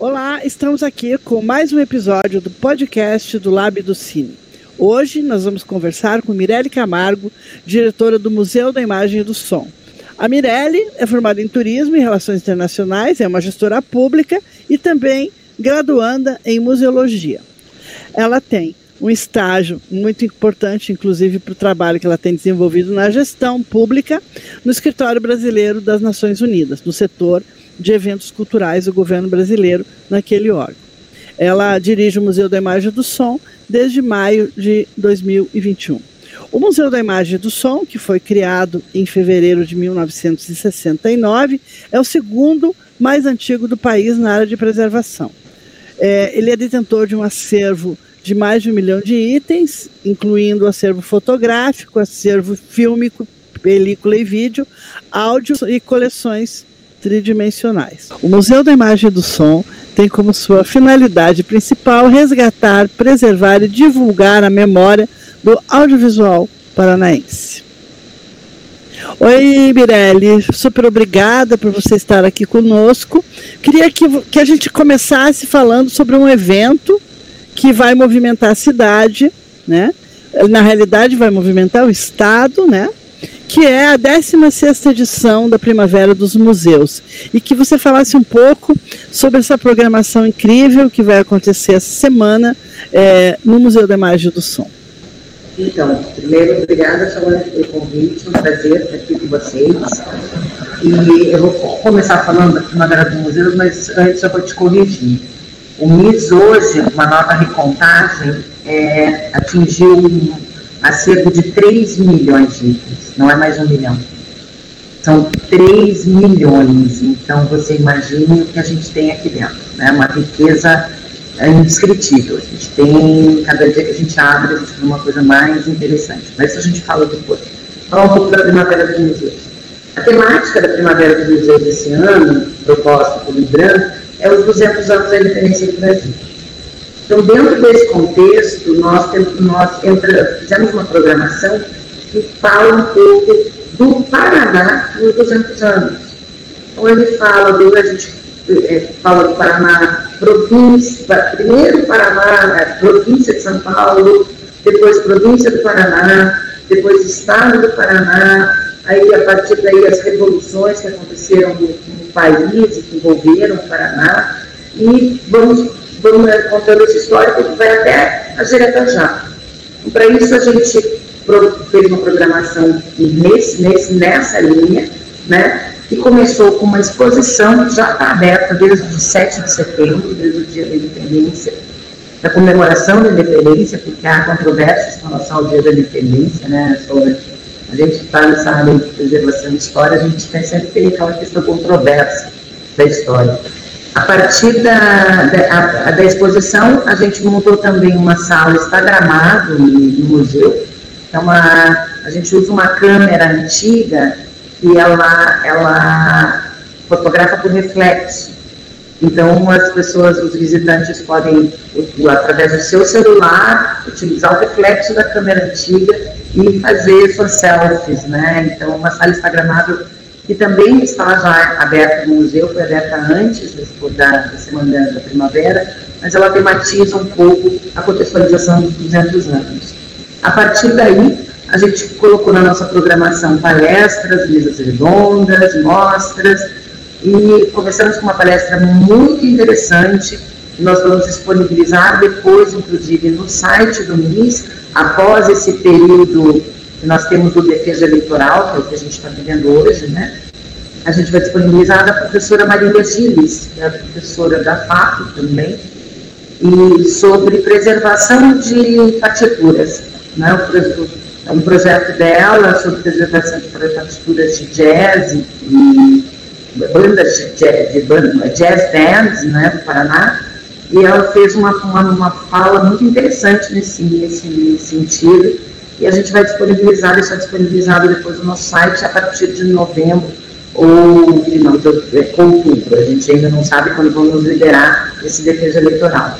Olá, estamos aqui com mais um episódio do podcast do Lab do Cine. Hoje nós vamos conversar com Mirelle Camargo, diretora do Museu da Imagem e do Som. A Mirelle é formada em Turismo e Relações Internacionais, é uma gestora pública e também graduanda em Museologia. Ela tem um estágio muito importante, inclusive para o trabalho que ela tem desenvolvido na gestão pública no Escritório Brasileiro das Nações Unidas, no setor de eventos culturais do governo brasileiro naquele órgão. Ela dirige o Museu da Imagem e do Som desde maio de 2021. O Museu da Imagem e do Som, que foi criado em fevereiro de 1969, é o segundo mais antigo do país na área de preservação. É, ele é detentor de um acervo de mais de um milhão de itens, incluindo acervo fotográfico, acervo fílmico, película e vídeo, áudio e coleções tridimensionais. O Museu da Imagem e do Som tem como sua finalidade principal resgatar, preservar e divulgar a memória do audiovisual paranaense. Oi, Mirelle, super obrigada por você estar aqui conosco. Queria que, que a gente começasse falando sobre um evento que vai movimentar a cidade, né? Na realidade, vai movimentar o Estado, né? Que é a 16 edição da Primavera dos Museus, e que você falasse um pouco sobre essa programação incrível que vai acontecer essa semana é, no Museu da Imagem do Som. Então, primeiro, obrigada, pelo convite, um prazer estar aqui com vocês. E eu vou começar falando da Primavera dos Museus, mas antes eu vou te corrigir. O MIS hoje, uma nova recontagem, é, atingiu um acervo de 3 milhões de itens, não é mais um milhão. São 3 milhões, então você imagine o que a gente tem aqui dentro, né? uma riqueza indescritível. A gente tem, cada dia que a gente abre, a gente tem uma coisa mais interessante. Mas isso a gente fala depois. Falar um pouco da Primavera dos Museus. A temática da Primavera dos Museus esse ano, proposta pelo IBRAM, é os 200 anos da independência do Brasil. Então, dentro desse contexto, nós, nós entra, fizemos uma programação que fala um pouco do Paraná nos 200 anos. Então, ele fala, do, a gente é, fala do Paraná província, primeiro Paraná, é, província de São Paulo, depois província do Paraná, depois estado do Paraná, aí a partir daí as revoluções que aconteceram no, no país, que envolveram o Paraná, e vamos vamos contando esse histórico que vai até a Jeretajá. Então, para isso, a gente fez uma programação nesse, nesse, nessa linha, né? E começou com uma exposição que já está aberta desde o 7 de setembro, desde o dia da independência, da comemoração da independência, porque há controvérsias com relação ao dia da independência, né? Sobre, a gente está nessa área de preservação de história, a gente tem sempre aquela questão controversa da história. A partir da, da, da, exposição, a gente montou também uma sala instagramado no, no museu. É uma, a gente usa uma câmera antiga e ela, ela fotografa por reflexo. Então, as pessoas, os visitantes podem, através do seu celular, utilizar o reflexo da câmera antiga e fazer suas selfies, né? Então, uma sala instagramável que também está já aberta no museu, foi aberta antes da, da Semana da Primavera, mas ela tematiza um pouco a contextualização dos 200 anos. A partir daí, a gente colocou na nossa programação palestras, mesas redondas, mostras, e começamos com uma palestra muito interessante, nós vamos disponibilizar depois, inclusive, no site do MIS, após esse período nós temos o defesa eleitoral, que é o que a gente está vivendo hoje, né? A gente vai disponibilizar da professora Marília Gilles, que é professora da FAP também, e sobre preservação de partituras. Né? É um projeto dela sobre preservação de partituras de jazz e bandas de jazz, jazz bands né, do Paraná, e ela fez uma, uma, uma fala muito interessante nesse, nesse sentido, e a gente vai disponibilizar, deixar disponibilizado depois no nosso site a partir de novembro ou final de outubro. A gente ainda não sabe quando vamos liberar esse defesa eleitoral.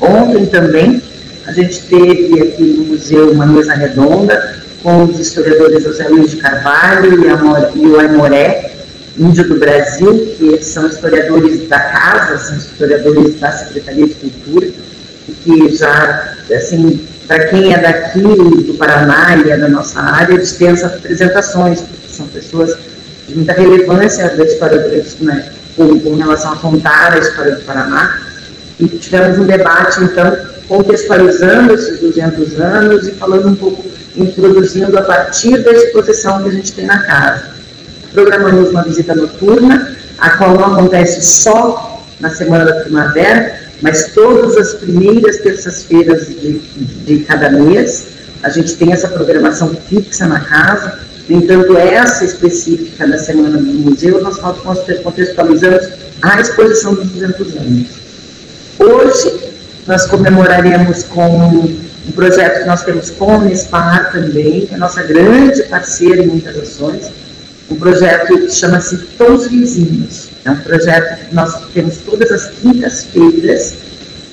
Ontem também a gente teve aqui no museu uma mesa redonda com os historiadores José Luiz de Carvalho e, e o Aimoré, Índio do Brasil, que são historiadores da casa, são historiadores da Secretaria de Cultura, que já, assim, para quem é daqui do Paraná e é da nossa área, dispensa apresentações, porque são pessoas de muita relevância da história do, né, com, com relação a contar a história do Paraná. E tivemos um debate, então, contextualizando esses 200 anos e falando um pouco, introduzindo a partir da exposição que a gente tem na casa programamos uma visita noturna, a qual não acontece só na semana da primavera, mas todas as primeiras terças-feiras de, de cada mês. A gente tem essa programação fixa na casa. No entanto, essa específica da Semana do Museu, nós contextualizamos a exposição dos 200 anos. Hoje, nós comemoraremos com um projeto que nós temos com a Unespar também, que é a nossa grande parceira em muitas ações, um projeto que chama-se Tons Vizinhos. É um projeto que nós temos todas as quintas-feiras,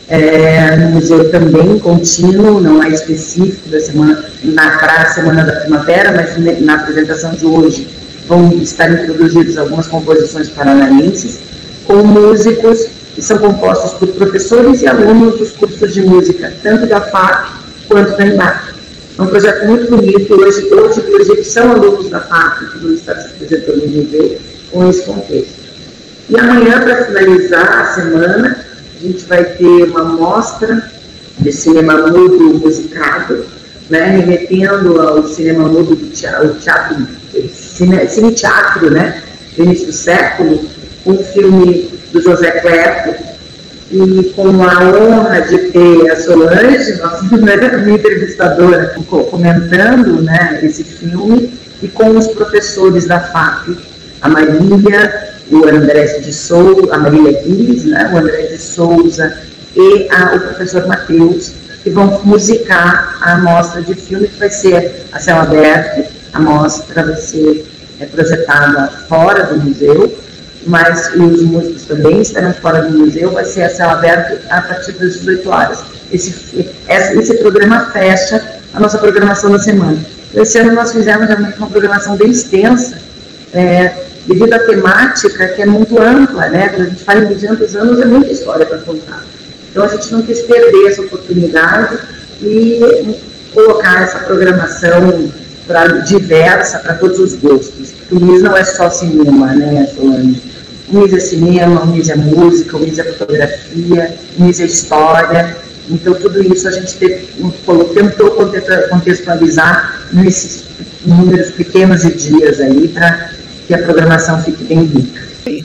é, no museu também, contínuo, não é específico da semana, na para a Semana da Primavera, mas na apresentação de hoje vão estar introduzidas algumas composições paranaenses, com músicos que são compostos por professores e alunos dos cursos de música, tanto da FAC quanto da EMAC. É um projeto muito bonito. Hoje, hoje inclusive, são alunos da FAP que vão estar se apresentando no museu com esse contexto. E amanhã, para finalizar a semana, a gente vai ter uma mostra de cinema mudo musicado, né, remetendo ao cinema mudo do teatro, cine, cine teatro, né, do início do século, um filme do José Cleto, e com a honra de ter a Solange, nossa minha entrevistadora, comentando né, esse filme, e com os professores da FAP, a Marília, o André de Souza, a Marília Guiz, né, o André de Souza e a, o professor Matheus, que vão musicar a amostra de filme, que vai ser a céu aberto, a amostra vai ser é, projetada fora do museu, mas os músicos também estarão fora do museu, vai ser a céu aberto a partir das 18 horas. Esse, esse programa fecha a nossa programação da semana. Esse ano nós fizemos uma programação bem extensa, é, devido à temática que é muito ampla, né? Quando a gente fala em 200 anos, é muita história para contar. Então a gente não quis perder essa oportunidade e colocar essa programação pra, diversa para todos os gostos. O MIS não é só cinema, né, Solange? o MIS é cinema, o MIS é música, o MIS é fotografia, o MIS é história. Então, tudo isso a gente tentou contextualizar nesses números pequenos de dias aí, para que a programação fique bem rica.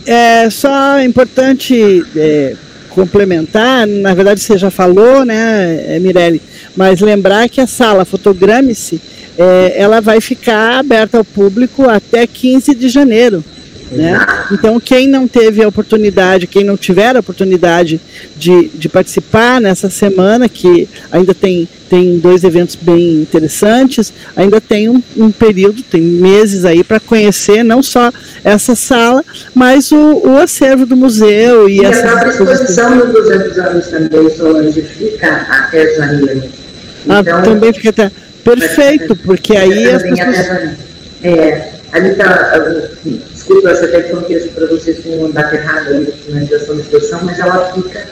É só importante é, complementar, na verdade você já falou, né, é, Mirelle, mas lembrar que a sala Fotograme-se, é, ela vai ficar aberta ao público até 15 de janeiro. Né? Então, quem não teve a oportunidade, quem não tiver a oportunidade de, de participar nessa semana, que ainda tem, tem dois eventos bem interessantes, ainda tem um, um período, tem meses aí para conhecer não só essa sala, mas o, o acervo do museu. E, e a própria exposição dos 200 anos também, Solange, fica até janeiro. Então, ah, também fica até. Perfeito, porque aí as pessoas. É, ali está eu até que contexto para vocês com um data errado da finalização da exposição, mas ela fica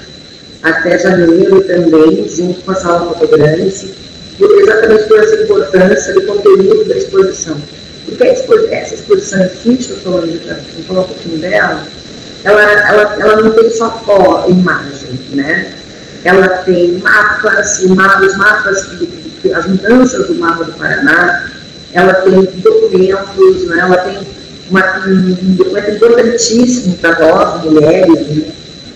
até janeiro também, junto com a sala fotográfica, exatamente por essa importância do conteúdo da exposição. Porque essa exposição é fixa, falando de vou falar um pouquinho dela, ela, ela, ela não tem só ó, imagem, né? Ela tem mapas, os mapas, as mudanças do mapa do Paraná, ela tem documentos, né? ela tem uma, um documento importantíssimo para nós, mulheres, né?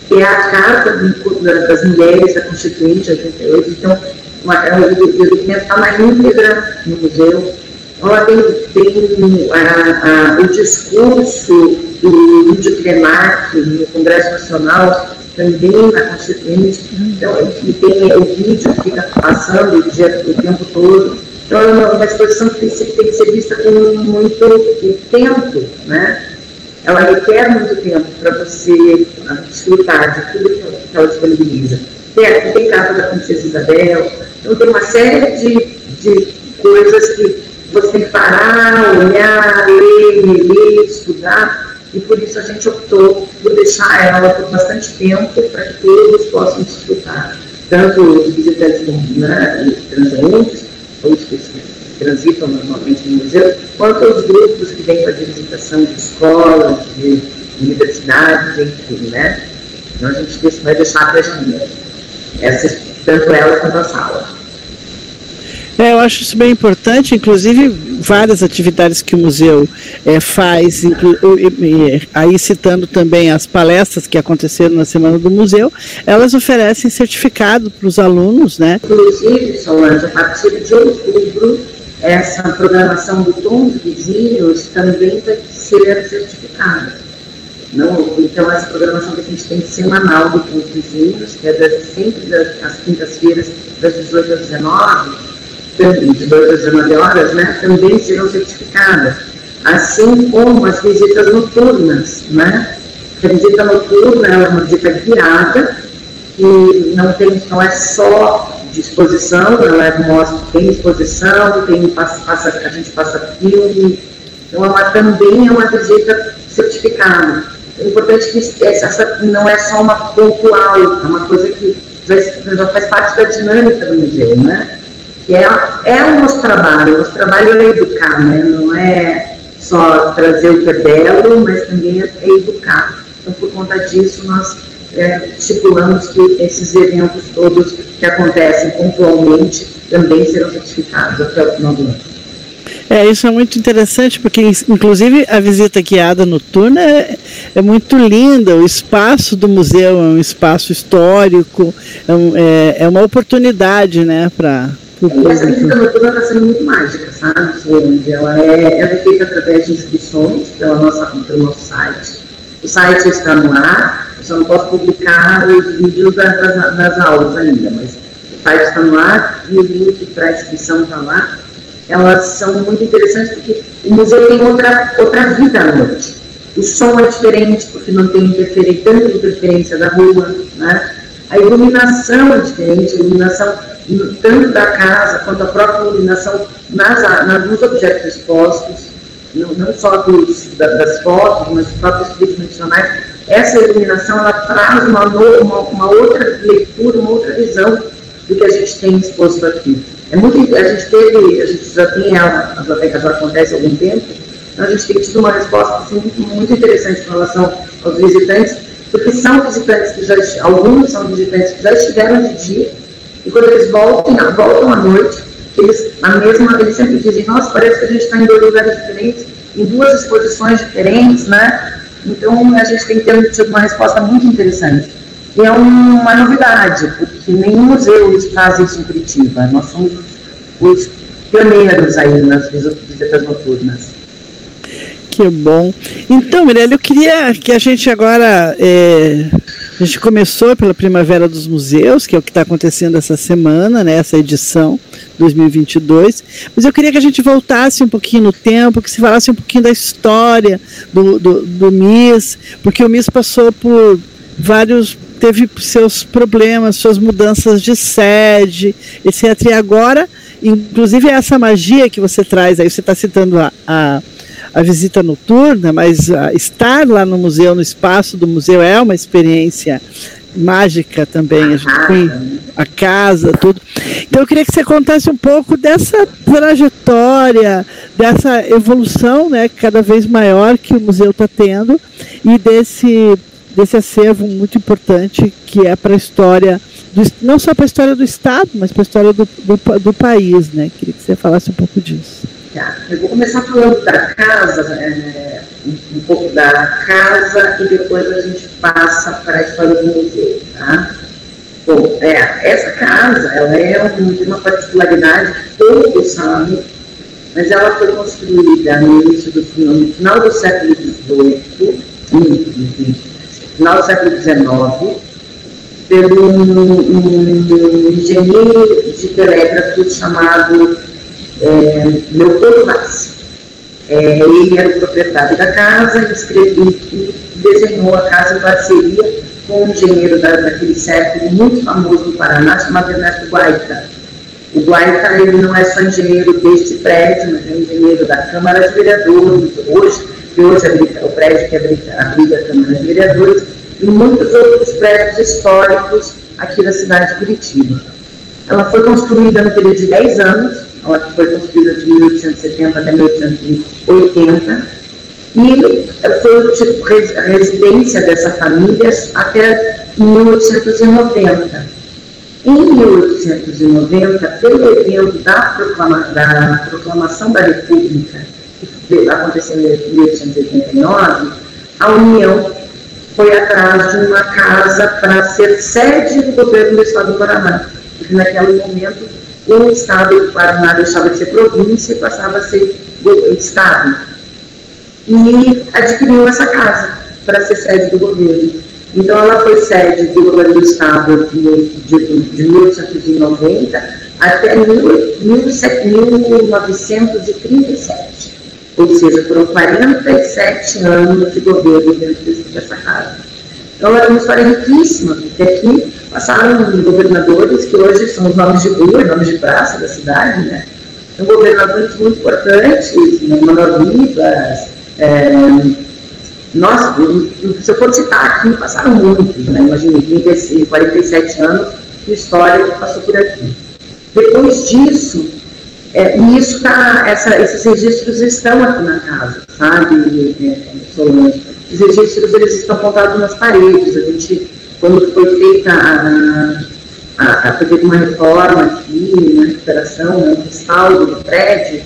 que é a Carta das Mulheres da Constituinte 88. Então, uma, é o documento está na íntegra no museu. Ela tem, tem a, a, o discurso do Lídio Krenak no Congresso Nacional, também na Constituinte. Então, e tem o vídeo que fica passando o, dia, o tempo todo então, uma, exposição que tem, tem que ser vista com muito tempo, né? Ela requer muito tempo para você desfrutar de tudo que ela disponibiliza. Tem aqui, tem casa da Princesa Isabel, então tem uma série de, de coisas que você tem que parar, olhar, ler, ler, estudar, e por isso a gente optou por deixar ela por bastante tempo para que todos possam desfrutar, tanto os visitantes né, transeuntes, ou os que transitam normalmente no museu, quanto os grupos que vêm fazer visitação de escolas, de universidades, enfim, né? Então a gente vai deixar para janeiro, essas, tanto elas quanto a sala. É, eu acho isso bem importante, inclusive várias atividades que o museu é, faz, aí citando também as palestras que aconteceram na Semana do Museu, elas oferecem certificado para os alunos, né? Inclusive, Solange, a partir de outubro, essa programação do Tons Vizinhos também vai ser certificada. Então, essa programação que a gente tem semanal do Tons Vizinhos, que é das, sempre das, às quintas-feiras, das 18 às 19 de 2 às 19 horas, né, também serão certificadas, assim como as visitas noturnas. Né? A visita noturna é uma visita guiada, que não, tem, não é só de exposição, ela é, mostra, tem exposição, tem, passa, passa, a gente passa filme, então ela também é uma visita certificada. É importante que essa não é só uma pontual, é uma coisa que já, já faz parte da dinâmica do museu, né? Que é, é o nosso trabalho. O nosso trabalho é educar, né? não é só trazer o que é belo, mas também é, é educar. Então, por conta disso, nós é, estipulamos que esses eventos todos que acontecem pontualmente também serão certificados até o final do ano. É, isso é muito interessante, porque inclusive a visita guiada noturna é, é muito linda, o espaço do museu é um espaço histórico, é, um, é, é uma oportunidade né, para essa visita noturna está sendo muito mágica, sabe? Ela é, ela é feita através de inscrições pela nossa, pelo nosso site. O site está no ar, eu só não posso publicar os vídeos das, das, das aulas ainda, mas o site está no ar e o link para a inscrição está lá. Elas são muito interessantes porque o museu tem outra, outra vida à noite. O som é diferente porque não tem interferência, tanta interferência da rua, né? A iluminação é diferente, a iluminação tanto da casa quanto a própria iluminação nas, nas, nos objetos expostos, não, não só dos, da, das fotos, mas dos próprios tridimensionais. Essa iluminação ela traz uma, uma, uma, outra leitura, uma outra visão do que a gente tem exposto aqui. É muito, a gente teve, a gente já tem, a, biblioteca já acontece há algum tempo, então a gente tem tido uma resposta assim, muito, muito interessante em relação aos visitantes, porque são visitantes que já, alguns são visitantes que já estiveram de dia, e quando eles voltam, voltam à noite, eles, a mesma, eles sempre dizem, nossa, parece que a gente está em dois lugares diferentes, em duas exposições diferentes, né? Então a gente tem tido uma resposta muito interessante. E é uma novidade, porque nenhum museu faz isso em Curitiba. Nós somos os pioneiros aí nas visitas noturnas. Que bom. Então, Mirella, eu queria que a gente agora. É, a gente começou pela Primavera dos Museus, que é o que está acontecendo essa semana, né, essa edição 2022. Mas eu queria que a gente voltasse um pouquinho no tempo, que se falasse um pouquinho da história do, do, do MIS, porque o MIS passou por vários teve seus problemas, suas mudanças de sede, etc. E agora, inclusive essa magia que você traz aí, você está citando a, a a visita noturna, mas uh, estar lá no museu, no espaço do museu, é uma experiência mágica também. A gente a casa, tudo. Então eu queria que você contasse um pouco dessa trajetória, dessa evolução, né, cada vez maior que o museu está tendo e desse desse acervo muito importante que é para a história do, não só para a história do estado, mas para a história do, do, do país, né? Queria que você falasse um pouco disso. Tá. Eu vou começar falando da casa, é, um, pouco da casa, e depois a gente passa para a história do museu. Tá? Bom, é, essa casa ela é um, uma particularidade que poucos sabem, mas ela foi construída no início do no final do século XVIII, no final do século XIX, pelo um, um engenheiro de telégrafos chamado é, Leopoldo Vaz. É, ele era o proprietário da casa e, escreveu, e desenhou a casa em parceria com um engenheiro da, daquele século muito famoso no Paraná, chamado Ernesto Guaita. O Guaita ele não é só engenheiro deste prédio, mas é engenheiro da Câmara de Vereadores, hoje que hoje abriga, o prédio que abriga a Câmara de Vereadores, e muitos outros prédios históricos aqui da cidade de Curitiba. Ela foi construída no período de 10 anos, ela foi construída de 1870 até 1880, e foi tipo, a residência dessa família até 1890. Em 1890, pelo evento da, proclama, da Proclamação da República, que aconteceu em 1889, a União foi atrás de uma casa para ser sede do governo do Estado do Paraná, porque naquele momento o Estado do Paraná deixava de ser província e passava a ser Estado. E adquiriu essa casa para ser sede do governo. Então, ela foi sede do governo do Estado de, de, de 1890 até 1937. Ou seja, foram 47 anos de governo dentro dessa casa. Então, ela é uma história riquíssima, porque aqui passaram governadores que hoje são os nomes de rua, nomes de praça da cidade, né? São governadores muito importantes, né? Manuel Rivas, é, nossa, se eu for citar aqui, passaram muitos, né? Imagina, 36, 47 anos de história que passou por aqui. Depois disso, é, e isso tá, essa, esses registros estão aqui na casa, sabe, é, Solange? Os registros eles estão contados nas paredes. A gente, quando foi feita a, a, a uma reforma aqui, uma recuperação, um restauro do prédio,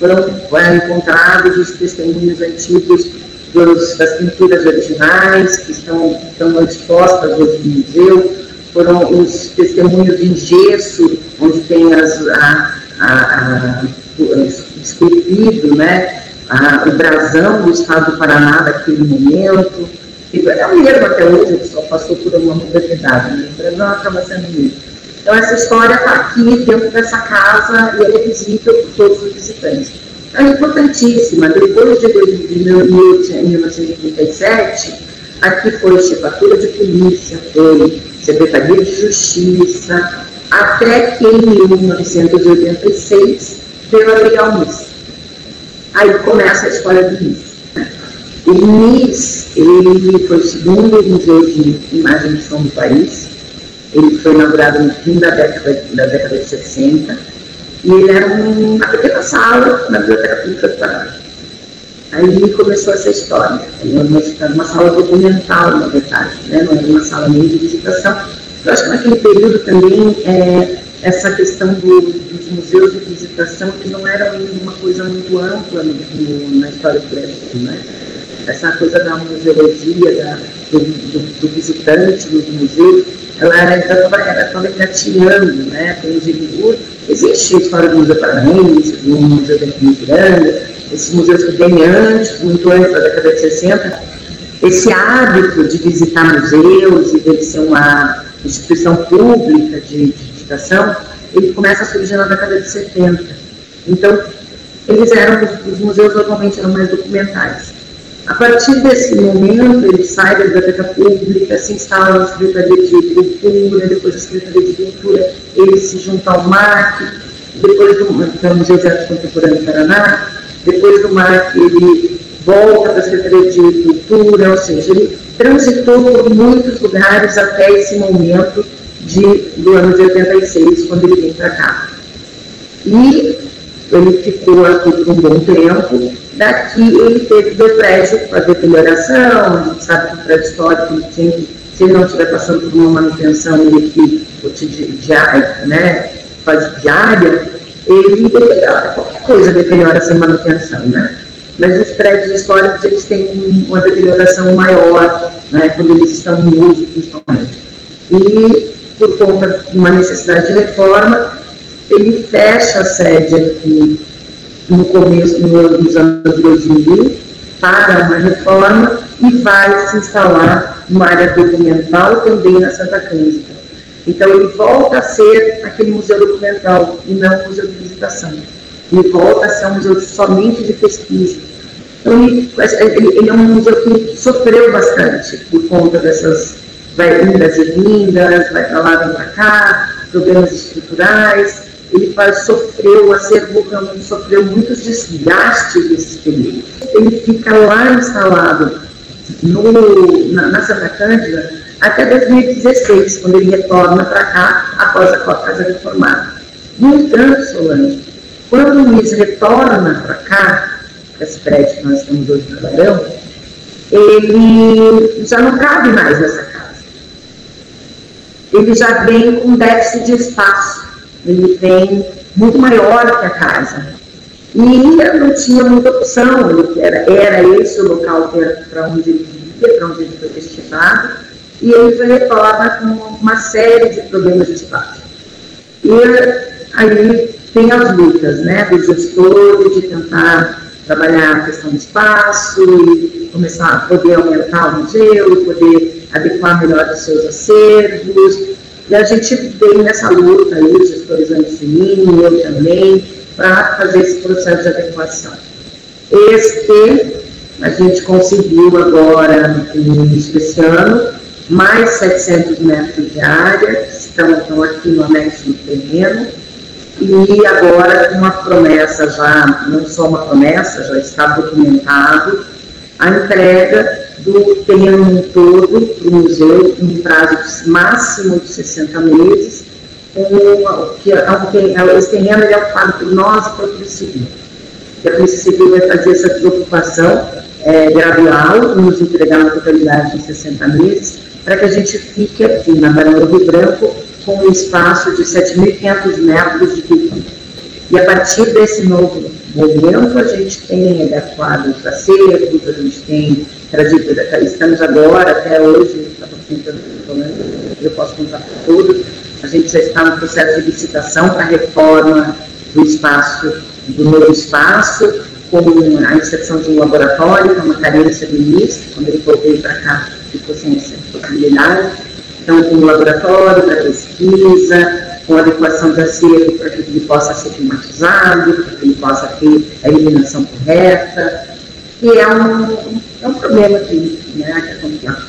foram é, encontrados os testemunhos antigos dos, das pinturas originais, que estão, estão expostas hoje no museu, foram os testemunhos em gesso, onde tem as, a, a, esculpido, né, o brasão do estado do Paraná daquele momento. É o mesmo até hoje, que só passou por uma modernidade, né? o brasão acaba sendo o mesmo. Então, essa história está aqui dentro dessa casa e é visível por todos os visitantes é importantíssima. Depois de 1937, aqui foi chefatura de polícia, foi secretaria de justiça, até que em 1986 veio a Miss. Aí começa a história do Miss. MIS, ele foi o segundo museu de imagem de som do país. Ele foi inaugurado no fim da década, da década de 60 e ele era uma pequena sala na Biblioteca Pública do Paraná. Aí começou essa história. Era uma, sala documental, na verdade, né? não era uma sala nem de visitação. Eu acho que naquele período também é, essa questão do, dos museus de visitação que não era uma coisa muito ampla no, na história do Brasil. Né? Essa coisa da museologia, da, do, do, do visitante nos museus, ela estava engatilhando, né? Tem o Existe a história do Museu Paranaense, do Museu da Miranda, esses museus que vêm antes, muito antes da década de 60. Esse hábito de visitar museus e de ser uma instituição pública de, de visitação, ele começa a surgir na década de 70. Então, eles eram, os museus normalmente eram mais documentais. A partir desse momento, ele sai da biblioteca pública, se instala na Secretaria de Cultura, depois da Secretaria de Cultura, ele se junta ao MAC, depois do, então, Museu de Arte Contemporânea do Paraná, depois do MAC ele volta para a Secretaria de Cultura, ou seja, ele transitou por muitos lugares até esse momento de, do ano de 86, quando ele vem para cá. E ele ficou aqui por um bom tempo, Daqui ele teve melhoração, a gente sabe que o prédio histórico se ele não estiver passando por uma manutenção ele diária, né, faz diária, ele deteriora, qualquer coisa deteriora sem manutenção, né? Mas os prédios históricos eles têm uma deterioração maior, né, quando eles estão em uso, principalmente. E por conta de uma necessidade de reforma, ele fecha a sede aqui no começo dos anos 2000 para uma reforma e vai se instalar uma área documental também na Santa Cândida. Então ele volta a ser aquele museu documental e não um museu de visitação. Ele volta a ser um museu somente de pesquisa. Então ele, ele, é um museu que sofreu bastante por conta dessas vai, indas e vindas, vai para lá, vem para cá, problemas estruturais, ele sofreu, o acervo realmente sofreu muitos desgastes desses períodos. Ele fica lá instalado no, na, na Santa Cândida até 2016, quando ele retorna para cá após a casa reformada. No entanto, Solange, quando o Luiz retorna para cá, para esse prédio que nós estamos hoje no Barão, ele já não cabe mais nessa casa. Ele já vem com déficit de espaço. Ele vem muito maior que a casa. E não tinha muita opção, era, era esse o local para onde ele vivia, para onde ele foi destinado, e ele retorna com uma série de problemas de espaço. E aí tem as lutas né, do gestor de tentar trabalhar a questão do espaço e começar a poder aumentar o museu, poder adequar melhor os seus acervos. E a gente vem nessa luta aí, os gestores mim, eu também, para fazer esse processo de adequação. Este a gente conseguiu agora, no início desse ano, mais 700 metros de área, estão, estão aqui no anexo do terreno, e agora uma promessa já, não só uma promessa, já está documentado, a entrega do terreno todo o museu em prazo máximo de 60 meses, com, que esse terreno é ocupado por nós e pela Polícia Civil. A Polícia Civil vai fazer essa preocupação é, gradual, nos entregar uma totalidade de 60 meses, para que a gente fique aqui na Barão do Rio Branco com um espaço de 7.500 metros de pico. E a partir desse novo movimento, a gente tem adequado os acervos, a gente tem trazido, estamos agora, até hoje, eu posso contar todos, a gente já está no processo de licitação para a reforma do espaço, do novo espaço, com a inserção de um laboratório, com uma carência do início, quando ele veio para cá, ficou sem essa possibilidade. Então, com um laboratório para pesquisa, com adequação de acervo para que ele possa ser climatizado, para que ele possa ter a iluminação correta, e é um, é um problema né, que é complicado.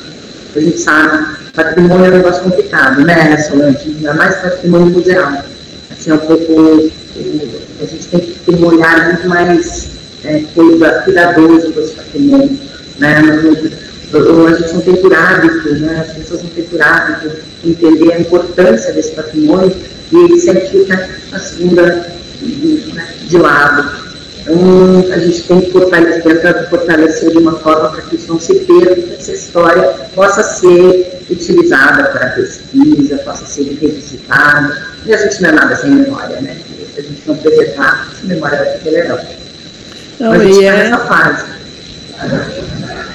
A gente sabe, patrimônio é um negócio complicado, né, Solange? Ainda mais patrimônio museal. Assim, é um pouco. A gente tem que ter um olhar muito mais é, cuidadoso com esse patrimônio. Né? a gente não tem por hábito, né? as pessoas não têm por hábito entender a importância desse patrimônio e ele sempre fica a segunda de lado. Então, a gente tem que fortalecer, fortalecer de uma forma para que isso não se perca, que essa história possa ser utilizada para pesquisa, possa ser revisitada. E a gente não é nada sem memória, né? Se a gente não preservar, essa memória vai ficar legal. Não, Mas a gente está é... nessa fase.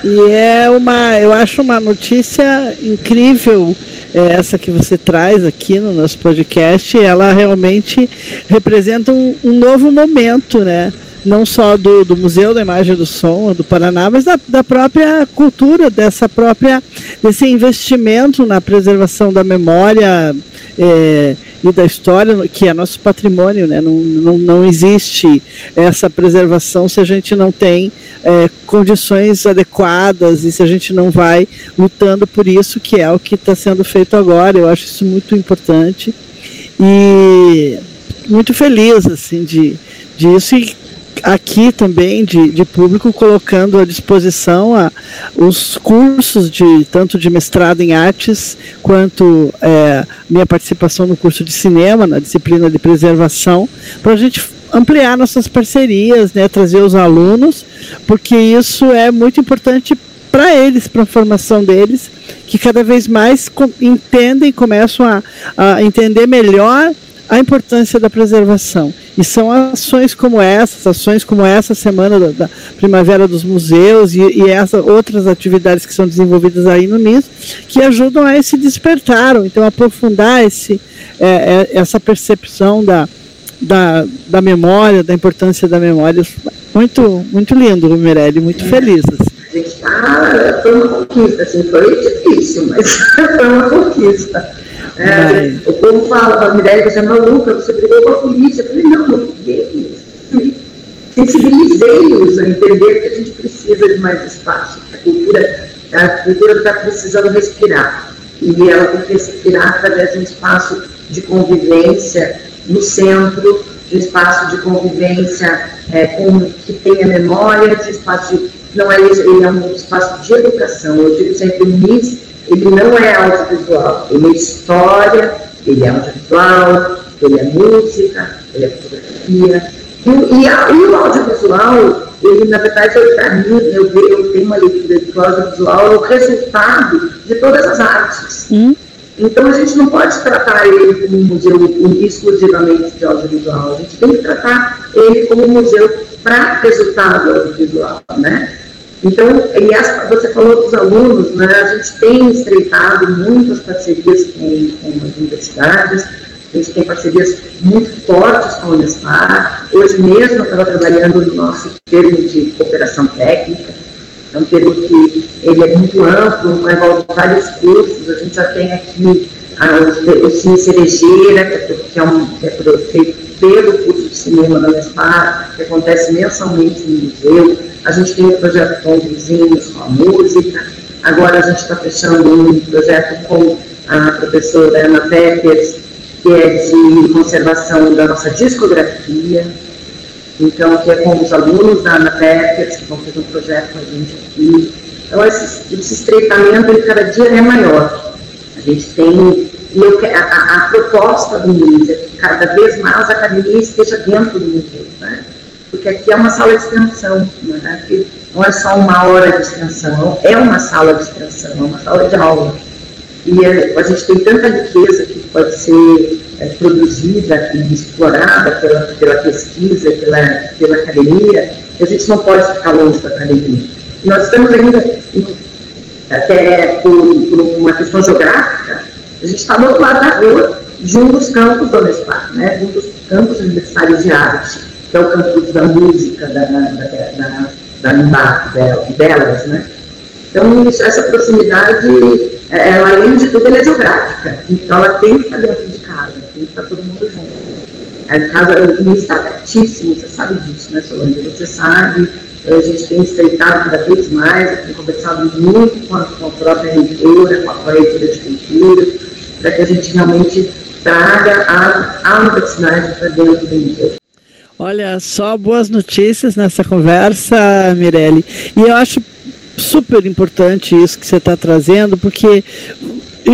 E é uma, eu acho uma notícia incrível é essa que você traz aqui no nosso podcast. Ela realmente representa um, um novo momento, né? Não só do, do, Museu da Imagem do Som do Paraná, mas da, da, própria cultura, dessa própria, desse investimento na preservação da memória é, e da história, que é nosso patrimônio. Né? Não, não, não existe essa preservação se a gente não tem é, condições adequadas e se a gente não vai lutando por isso, que é o que está sendo feito agora. Eu acho isso muito importante e muito feliz assim de disso e aqui também de, de público colocando à disposição a, os cursos de tanto de mestrado em artes quanto é, minha participação no curso de cinema na disciplina de preservação para a gente ampliar nossas parcerias, né, trazer os alunos, porque isso é muito importante para eles, para a formação deles, que cada vez mais entendem, começam a, a entender melhor a importância da preservação. E são ações como essas, ações como essa semana da, da Primavera dos Museus e, e essas outras atividades que são desenvolvidas aí no NIS, que ajudam a esse despertar, ou então aprofundar esse, é, é, essa percepção da, da, da memória, da importância da memória. Muito, muito lindo, Mirelle, muito feliz. Assim. Ah, foi uma conquista, assim, foi difícil, mas foi uma conquista. É, o povo fala para a Mirelle, você é maluca, você brigou com a polícia. Eu falei, não, eu briguei. Sensibilizei-os a entender que a gente precisa de mais espaço. A cultura a cultura está precisando respirar. E ela tem que respirar através de um espaço de convivência no centro, de um espaço de convivência é, com, que tenha memória, de espaço de, não é isso, ele é um espaço de educação. Eu digo sempre, o MIS, ele não é audiovisual, ele é história, ele é audiovisual, ele é música, ele é fotografia. E, e, a, e o audiovisual, ele, na verdade, para mim, eu, eu tenho uma leitura de audiovisual é o resultado de todas as artes. Hum. Então, a gente não pode tratar ele como um museu exclusivamente de audiovisual, a gente tem que tratar ele como um museu para resultado audiovisual, né? Então, e as, você falou dos alunos, né? A gente tem estreitado muitas parcerias com, com as universidades, a gente tem parcerias muito fortes com a Unespar. Hoje mesmo eu estava trabalhando no nosso termo de cooperação técnica, é um termo que ele é muito amplo, envolve vários cursos. A gente já tem aqui ah, o, Cine Cerejeira, que é, um, é feito pelo curso de cinema da Unespar, que acontece mensalmente no museu. A gente tem o projeto com vizinhos, com a música. Agora a gente está fechando um projeto com a professora Ana Peppers, que é de conservação da nossa discografia. Então, que é com os alunos da Ana Peppers, que vão fazer um projeto com a gente aqui. Então, esse, esse estreitamento, ele cada dia é maior. A gente tem e a, a, a, proposta do MIS é que cada vez mais a academia esteja dentro do museu, né? porque aqui é uma sala de extensão, né? Aqui não é só uma hora de extensão, é uma sala de extensão, é uma sala de aula. E a, a gente tem tanta riqueza que pode ser é, produzida e explorada pela, pela pesquisa, pela, pela academia, que a gente não pode ficar longe da academia. E nós estamos ainda, até por, por uma questão geográfica, a gente está do outro lado da rua, de um dos campos do Unespar, né, um dos campos universitários de arte, que é o campus da música, da, da, da, da, da delas, né. Então, essa proximidade, é, ela, além de tudo, é geográfica. Então, ela tem que estar dentro de casa, tem que estar todo mundo junto. A casa o está pertíssimo, você sabe disso, né, Solange? Você sabe, a gente tem estreitado cada vez mais, tem conversado muito com a, com a própria reitora, com a própria reitora de cultura, para que a gente realmente traga a, universidade para dentro do museu. Olha, só boas notícias nessa conversa, Mirelle. E eu acho super importante isso que você está trazendo, porque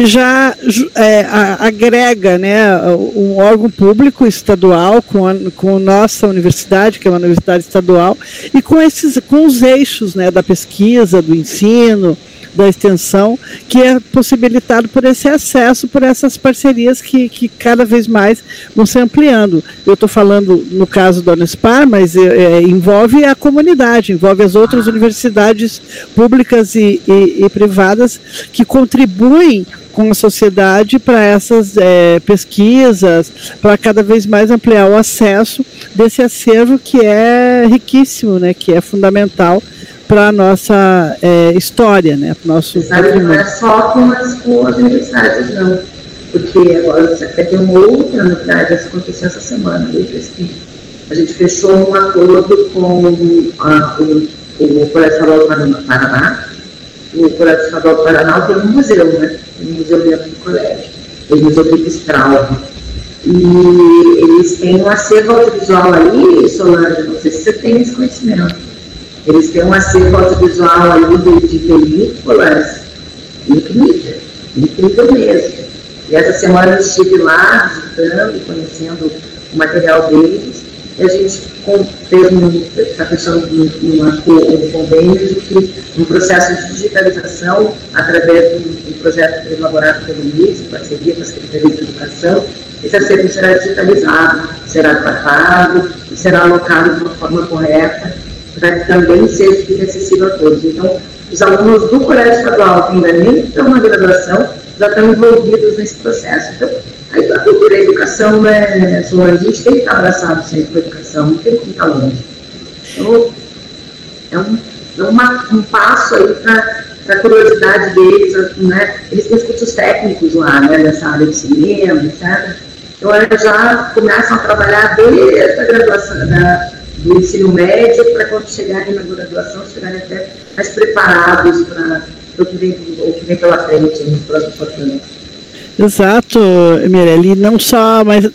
já é, agrega né, um órgão público estadual com a com nossa universidade, que é uma universidade estadual, e com, esses, com os eixos né, da pesquisa, do ensino, da extensão, que é possibilitado por esse acesso, por essas parcerias que, que cada vez mais vão se ampliando. Eu estou falando no caso da Unespar, mas é, é, envolve a comunidade, envolve as outras universidades públicas e, e, e privadas que contribuem com a sociedade para essas é, pesquisas, para cada vez mais ampliar o acesso desse acervo que é riquíssimo, né, que é fundamental para a nossa é, história, né? Para nosso Sabe, não é só com as, com as universidades, não. Porque agora você até tem uma outra novidade, essa aconteceu essa semana, eu pesquisa. A gente fechou um acordo com a, o, o Colégio Estadual do Paraná. O Colégio Estadual do Paraná tem um museu, né? Tem um museu dentro do colégio. O Museu Pipistralvo. E eles têm um acervo audiovisual ali, Solange, não sei se você tem esse conhecimento eles têm um acervo audiovisual ali de, de películas incrível, incrível mesmo. E essa semana eu estive lá visitando, conhecendo o material deles, e a gente um, está fechando um, um, um convênio de um processo de digitalização através de um, projeto elaborado pelo MIS, em parceria com a Secretaria de Educação, esse acervo será digitalizado, será tratado e será alocado de uma forma correta que também seja acessível a todos. Então, os alunos do colégio estadual que ainda nem estão na graduação já estão envolvidos nesse processo. Então, a cultura e a educação, né, a gente tem que estar abraçado sempre com a educação, não tem que estar longe. Então, é um, é uma, um passo aí para a curiosidade deles, né? Eles têm cursos técnicos lá, né, nessa área de cinema, etc. Então, eles já começam a trabalhar desde a graduação, da, do ensino médio para quando chegarem na graduação, chegarem até mais preparados para o que vem, o que vem pela frente nos próximos anos. Exato, Mirelle, não só mais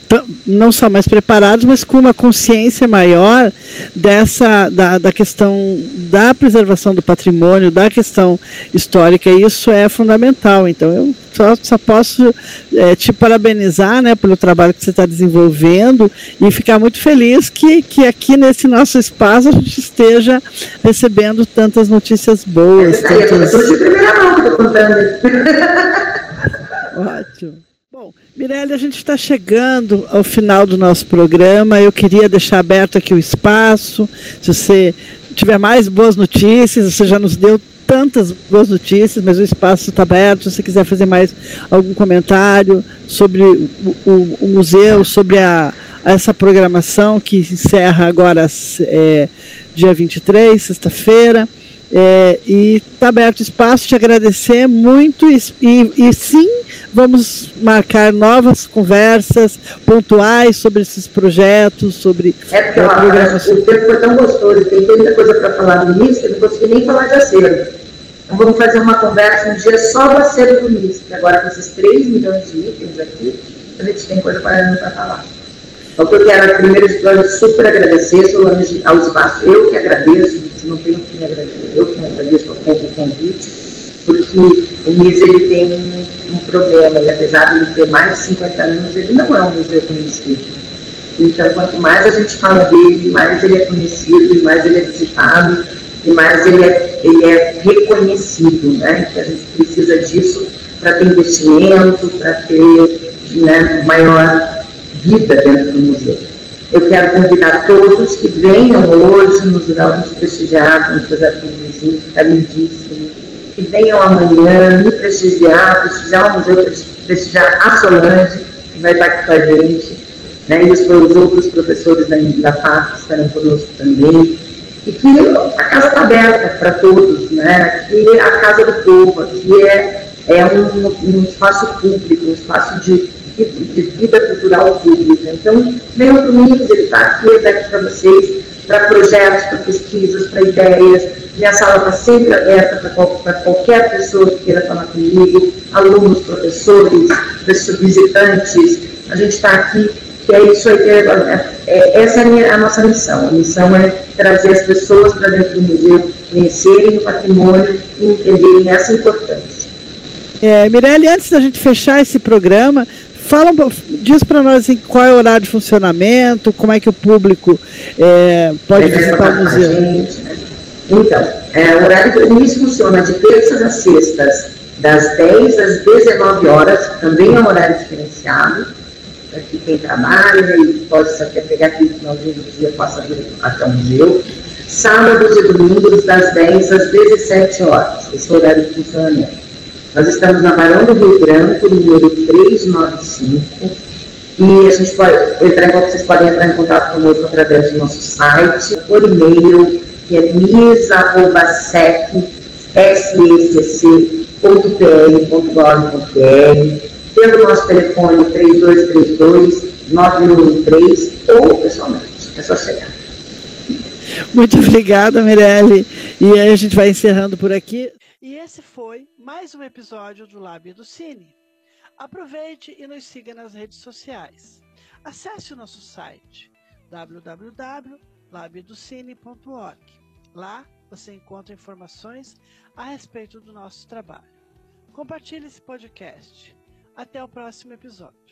não só mais preparados, mas com uma consciência maior dessa da, da questão da preservação do patrimônio, da questão histórica. Isso é fundamental. Então eu só, só posso é, te parabenizar, né, pelo trabalho que você está desenvolvendo e ficar muito feliz que, que aqui nesse nosso espaço a gente esteja recebendo tantas notícias boas. É, tantas... Eu estou de primeira mão estou contando. Ótimo. Bom, Mirelle, a gente está chegando ao final do nosso programa. Eu queria deixar aberto aqui o espaço. Se você tiver mais boas notícias, você já nos deu tantas boas notícias, mas o espaço está aberto. Se você quiser fazer mais algum comentário sobre o, o, o museu, sobre a, essa programação que encerra agora é, dia 23, sexta-feira. É, e está aberto espaço, te agradecer muito e, e, e, sim, vamos marcar novas conversas pontuais sobre esses projetos, sobre é porque, a programação. O tempo foi tão gostoso, tem tanta coisa para falar no início, que eu não consegui nem falar de acervo. Então vamos fazer uma conversa um dia só do acervo do início, agora com esses 3 milhões de itens aqui, a gente tem coisa para falar. Então, eu quero, primeiro de tudo, super agradecer, Solange, ao espaço. Eu que agradeço, não tenho que me agradecer, eu que me agradeço ao convite, porque o MIS ele tem um, problema, e apesar de ele ter mais de 50 anos, ele não é um museu conhecido. Então, quanto mais a gente fala dele, mais ele é conhecido, mais ele é visitado, e mais ele é, ele é reconhecido, né? Que a gente precisa disso para ter investimento, para ter né, maior vida dentro do museu. Eu quero convidar todos que venham hoje no Museu nos prestigiar, no projeto do que está lindíssimo, que venham amanhã me prestigiar, prestigiar o museu, prestigiar a Solange, que vai estar aqui com a gente, né, e os, os outros professores da, da FAP estarão conosco também, e que a casa está aberta para todos, né, que a casa do povo, que é, é um, um espaço público, um espaço de de, vida cultural pública. Então, venham para o MIS, ele está aqui para vocês, para projetos, para pesquisas, para ideias. Minha sala está sempre aberta para qual, qualquer pessoa que queira falar comigo, alunos, professores, visitantes. A gente está aqui, que é isso aí, é, é, essa é a, minha, a nossa missão. A missão é trazer as pessoas para dentro do museu, conhecerem o patrimônio e entenderem essa importância. É, Mirelle, antes da gente fechar esse programa, Fala, diz para nós assim, qual é o horário de funcionamento, como é que o público é, pode visitar o museu. Gente? Então, é, o horário do início funciona de terças a sextas, das 10 às 19 horas, também é um horário diferenciado, para que quem trabalha e possa quer pegar aquele finalzinho do dia, possa vir até o museu. Sábados e domingos, das 10 às 17 horas, esse é o horário de funcionamento. Nós estamos na Barão do Rio Branco, número 395, e a gente pode entrar em contato, vocês podem entrar em contato conosco através do nosso site, por e-mail, que é misa.secc.pl.gov.br, pelo nosso telefone 3232-9113 ou pessoalmente, é só chegar. Muito obrigada, Mirelle. E aí a gente vai encerrando por aqui. E esse foi mais um episódio do Lábio do Cine. Aproveite e nos siga nas redes sociais. Acesse o nosso site www.labiodocine.org. Lá você encontra informações a respeito do nosso trabalho. Compartilhe esse podcast. Até o próximo episódio.